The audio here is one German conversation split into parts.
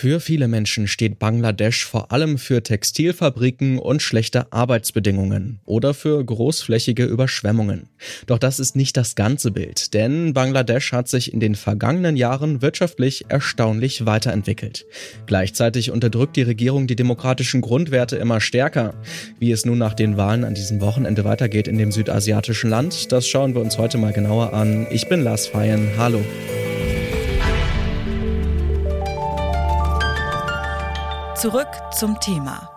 Für viele Menschen steht Bangladesch vor allem für Textilfabriken und schlechte Arbeitsbedingungen oder für großflächige Überschwemmungen. Doch das ist nicht das ganze Bild, denn Bangladesch hat sich in den vergangenen Jahren wirtschaftlich erstaunlich weiterentwickelt. Gleichzeitig unterdrückt die Regierung die demokratischen Grundwerte immer stärker. Wie es nun nach den Wahlen an diesem Wochenende weitergeht in dem südasiatischen Land, das schauen wir uns heute mal genauer an. Ich bin Lars Feyen. Hallo. Zurück zum Thema.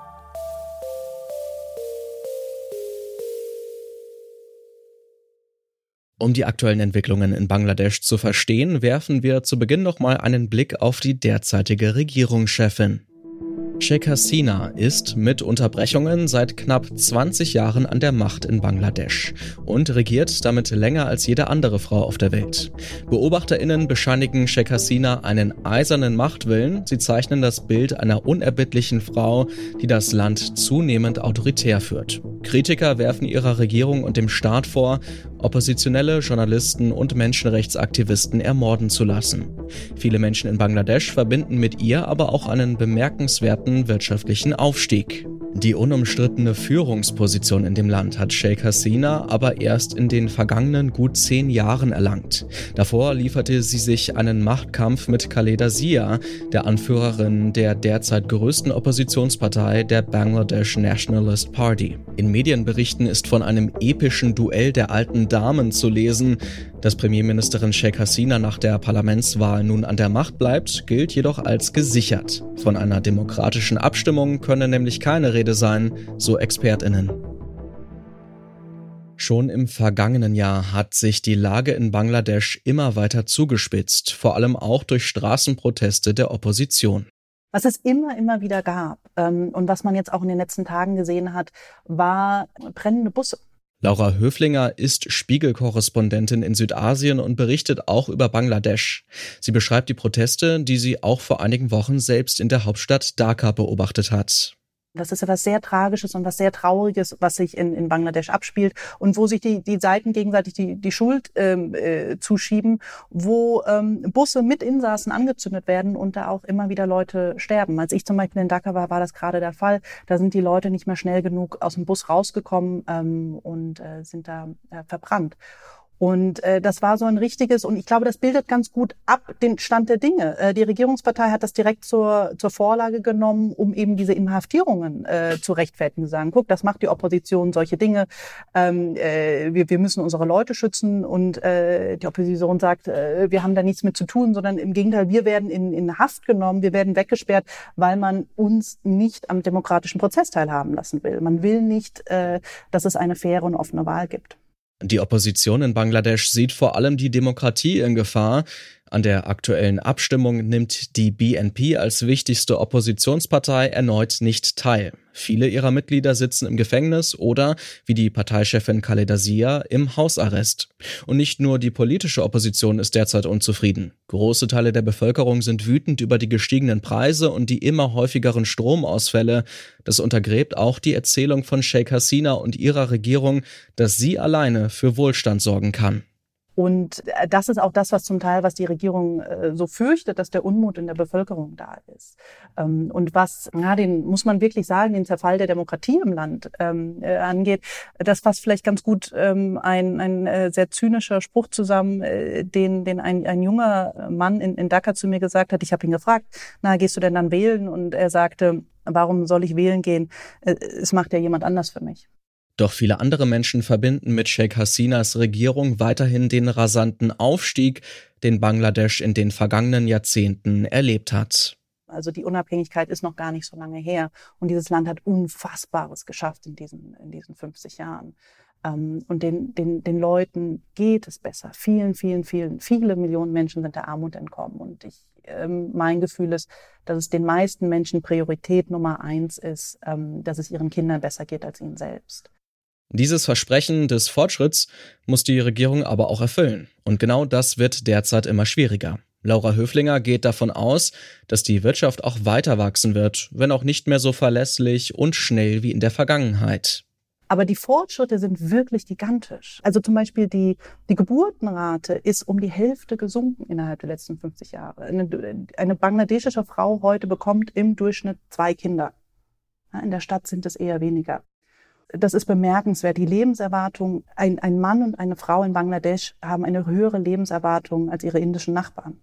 Um die aktuellen Entwicklungen in Bangladesch zu verstehen, werfen wir zu Beginn noch mal einen Blick auf die derzeitige Regierungschefin. Sheikh Hasina ist mit Unterbrechungen seit knapp 20 Jahren an der Macht in Bangladesch und regiert damit länger als jede andere Frau auf der Welt. BeobachterInnen bescheinigen Sheikh Hasina einen eisernen Machtwillen. Sie zeichnen das Bild einer unerbittlichen Frau, die das Land zunehmend autoritär führt. Kritiker werfen ihrer Regierung und dem Staat vor, Oppositionelle, Journalisten und Menschenrechtsaktivisten ermorden zu lassen. Viele Menschen in Bangladesch verbinden mit ihr aber auch einen bemerkenswerten wirtschaftlichen Aufstieg. Die unumstrittene Führungsposition in dem Land hat Sheikh Hasina aber erst in den vergangenen gut zehn Jahren erlangt. Davor lieferte sie sich einen Machtkampf mit Khaleda Zia, der Anführerin der derzeit größten Oppositionspartei, der Bangladesh Nationalist Party. In Medienberichten ist von einem epischen Duell der alten Damen zu lesen. Dass Premierministerin Sheikh Hasina nach der Parlamentswahl nun an der Macht bleibt, gilt jedoch als gesichert. Von einer demokratischen Abstimmung könne nämlich keine Rede sein, so Expertinnen. Schon im vergangenen Jahr hat sich die Lage in Bangladesch immer weiter zugespitzt, vor allem auch durch Straßenproteste der Opposition. Was es immer, immer wieder gab ähm, und was man jetzt auch in den letzten Tagen gesehen hat, war brennende Busse. Laura Höflinger ist Spiegelkorrespondentin in Südasien und berichtet auch über Bangladesch. Sie beschreibt die Proteste, die sie auch vor einigen Wochen selbst in der Hauptstadt Dhaka beobachtet hat. Das ist etwas sehr Tragisches und was sehr Trauriges, was sich in, in Bangladesch abspielt und wo sich die, die Seiten gegenseitig die, die Schuld ähm, äh, zuschieben, wo ähm, Busse mit Insassen angezündet werden und da auch immer wieder Leute sterben. Als ich zum Beispiel in Dhaka war, war das gerade der Fall. Da sind die Leute nicht mehr schnell genug aus dem Bus rausgekommen ähm, und äh, sind da äh, verbrannt. Und äh, das war so ein richtiges, und ich glaube, das bildet ganz gut ab den Stand der Dinge. Äh, die Regierungspartei hat das direkt zur, zur Vorlage genommen, um eben diese Inhaftierungen äh, zu rechtfertigen. Sagen, guck, das macht die Opposition, solche Dinge. Ähm, äh, wir, wir müssen unsere Leute schützen. Und äh, die Opposition sagt, äh, wir haben da nichts mit zu tun, sondern im Gegenteil, wir werden in, in Haft genommen, wir werden weggesperrt, weil man uns nicht am demokratischen Prozess teilhaben lassen will. Man will nicht, äh, dass es eine faire und offene Wahl gibt. Die Opposition in Bangladesch sieht vor allem die Demokratie in Gefahr. An der aktuellen Abstimmung nimmt die BNP als wichtigste Oppositionspartei erneut nicht teil. Viele ihrer Mitglieder sitzen im Gefängnis oder, wie die Parteichefin Khaleda Zia, im Hausarrest. Und nicht nur die politische Opposition ist derzeit unzufrieden. Große Teile der Bevölkerung sind wütend über die gestiegenen Preise und die immer häufigeren Stromausfälle. Das untergräbt auch die Erzählung von Sheikh Hasina und ihrer Regierung, dass sie alleine für Wohlstand sorgen kann. Und äh, das ist auch das, was zum Teil, was die Regierung äh, so fürchtet, dass der Unmut in der Bevölkerung da ist. Ähm, und was, ja, den muss man wirklich sagen, den Zerfall der Demokratie im Land ähm, äh, angeht, das fasst vielleicht ganz gut ähm, ein, ein sehr zynischer Spruch zusammen, den, den ein, ein junger Mann in, in Dhaka zu mir gesagt hat. Ich habe ihn gefragt, na, gehst du denn dann wählen? Und er sagte, warum soll ich wählen gehen? Es macht ja jemand anders für mich. Doch viele andere Menschen verbinden mit Sheikh Hasinas Regierung weiterhin den rasanten Aufstieg, den Bangladesch in den vergangenen Jahrzehnten erlebt hat. Also die Unabhängigkeit ist noch gar nicht so lange her. Und dieses Land hat Unfassbares geschafft in diesen, in diesen 50 Jahren. Ähm, und den, den, den Leuten geht es besser. Vielen, vielen, vielen, viele Millionen Menschen sind der Armut entkommen. Und ich, ähm, mein Gefühl ist, dass es den meisten Menschen Priorität Nummer eins ist, ähm, dass es ihren Kindern besser geht als ihnen selbst. Dieses Versprechen des Fortschritts muss die Regierung aber auch erfüllen. Und genau das wird derzeit immer schwieriger. Laura Höflinger geht davon aus, dass die Wirtschaft auch weiter wachsen wird, wenn auch nicht mehr so verlässlich und schnell wie in der Vergangenheit. Aber die Fortschritte sind wirklich gigantisch. Also zum Beispiel die, die Geburtenrate ist um die Hälfte gesunken innerhalb der letzten 50 Jahre. Eine, eine bangladeschische Frau heute bekommt im Durchschnitt zwei Kinder. In der Stadt sind es eher weniger. Das ist bemerkenswert. Die Lebenserwartung, ein, ein Mann und eine Frau in Bangladesch haben eine höhere Lebenserwartung als ihre indischen Nachbarn.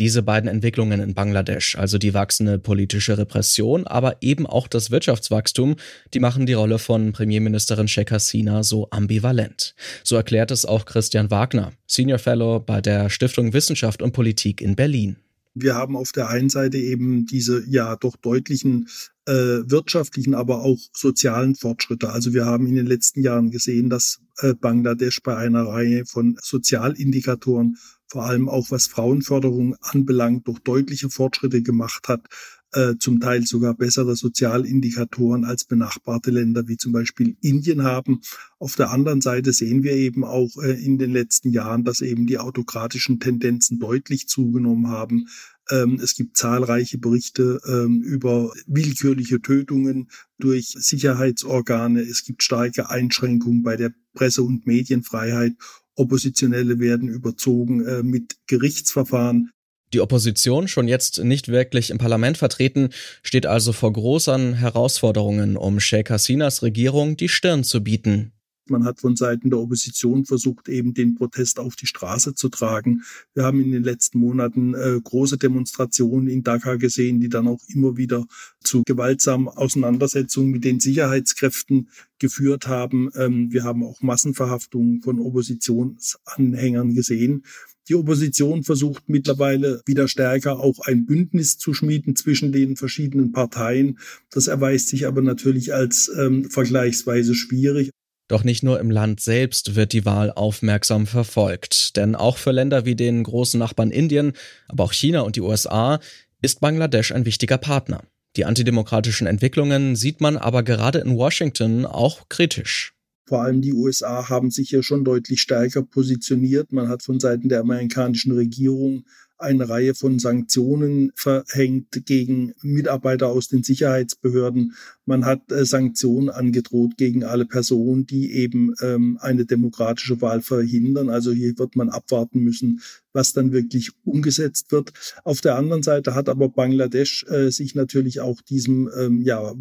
Diese beiden Entwicklungen in Bangladesch, also die wachsende politische Repression, aber eben auch das Wirtschaftswachstum, die machen die Rolle von Premierministerin Sheikh Hasina so ambivalent. So erklärt es auch Christian Wagner, Senior Fellow bei der Stiftung Wissenschaft und Politik in Berlin. Wir haben auf der einen Seite eben diese ja doch deutlichen äh, wirtschaftlichen, aber auch sozialen Fortschritte. Also wir haben in den letzten Jahren gesehen, dass äh, Bangladesch bei einer Reihe von Sozialindikatoren vor allem auch was Frauenförderung anbelangt, doch deutliche Fortschritte gemacht hat, äh, zum Teil sogar bessere Sozialindikatoren als benachbarte Länder wie zum Beispiel Indien haben. Auf der anderen Seite sehen wir eben auch äh, in den letzten Jahren, dass eben die autokratischen Tendenzen deutlich zugenommen haben. Ähm, es gibt zahlreiche Berichte ähm, über willkürliche Tötungen durch Sicherheitsorgane. Es gibt starke Einschränkungen bei der Presse- und Medienfreiheit Oppositionelle werden überzogen äh, mit Gerichtsverfahren. Die Opposition, schon jetzt nicht wirklich im Parlament vertreten, steht also vor großen Herausforderungen, um Sheikh Hasinas Regierung die Stirn zu bieten. Man hat von Seiten der Opposition versucht, eben den Protest auf die Straße zu tragen. Wir haben in den letzten Monaten äh, große Demonstrationen in Dhaka gesehen, die dann auch immer wieder zu gewaltsamen Auseinandersetzungen mit den Sicherheitskräften geführt haben. Ähm, wir haben auch Massenverhaftungen von Oppositionsanhängern gesehen. Die Opposition versucht mittlerweile wieder stärker auch ein Bündnis zu schmieden zwischen den verschiedenen Parteien. Das erweist sich aber natürlich als ähm, vergleichsweise schwierig. Doch nicht nur im Land selbst wird die Wahl aufmerksam verfolgt, denn auch für Länder wie den großen Nachbarn Indien, aber auch China und die USA ist Bangladesch ein wichtiger Partner. Die antidemokratischen Entwicklungen sieht man aber gerade in Washington auch kritisch. Vor allem die USA haben sich hier schon deutlich stärker positioniert. Man hat von Seiten der amerikanischen Regierung eine Reihe von Sanktionen verhängt gegen Mitarbeiter aus den Sicherheitsbehörden. Man hat äh, Sanktionen angedroht gegen alle Personen, die eben ähm, eine demokratische Wahl verhindern. Also hier wird man abwarten müssen, was dann wirklich umgesetzt wird. Auf der anderen Seite hat aber Bangladesch äh, sich natürlich auch diesem ähm, ja,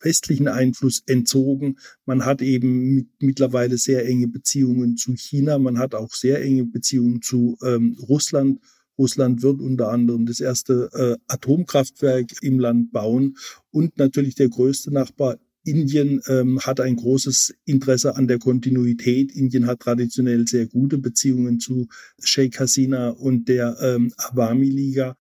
westlichen Einfluss entzogen. Man hat eben mit, mittlerweile sehr enge Beziehungen zu China. Man hat auch sehr enge Beziehungen zu ähm, Russland. Russland wird unter anderem das erste äh, Atomkraftwerk im Land bauen und natürlich der größte Nachbar Indien ähm, hat ein großes Interesse an der Kontinuität. Indien hat traditionell sehr gute Beziehungen zu Sheikh Hasina und der ähm, Awami Liga.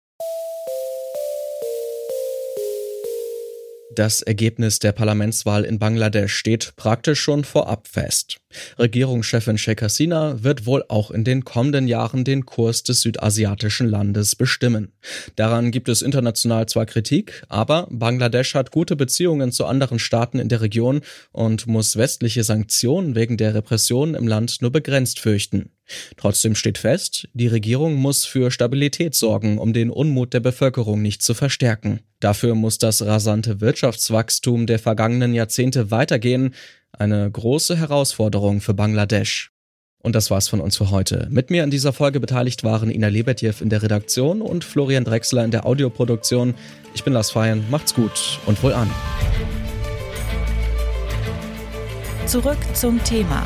Das Ergebnis der Parlamentswahl in Bangladesch steht praktisch schon vorab fest. Regierungschefin Sheikh Hasina wird wohl auch in den kommenden Jahren den Kurs des südasiatischen Landes bestimmen. Daran gibt es international zwar Kritik, aber Bangladesch hat gute Beziehungen zu anderen Staaten in der Region und muss westliche Sanktionen wegen der Repression im Land nur begrenzt fürchten. Trotzdem steht fest, die Regierung muss für Stabilität sorgen, um den Unmut der Bevölkerung nicht zu verstärken. Dafür muss das rasante Wirtschaftswachstum der vergangenen Jahrzehnte weitergehen, eine große Herausforderung für Bangladesch. Und das war's von uns für heute. Mit mir in dieser Folge beteiligt waren Ina Lebetjew in der Redaktion und Florian Drexler in der Audioproduktion. Ich bin Lars Feyen, macht's gut und wohl an. Zurück zum Thema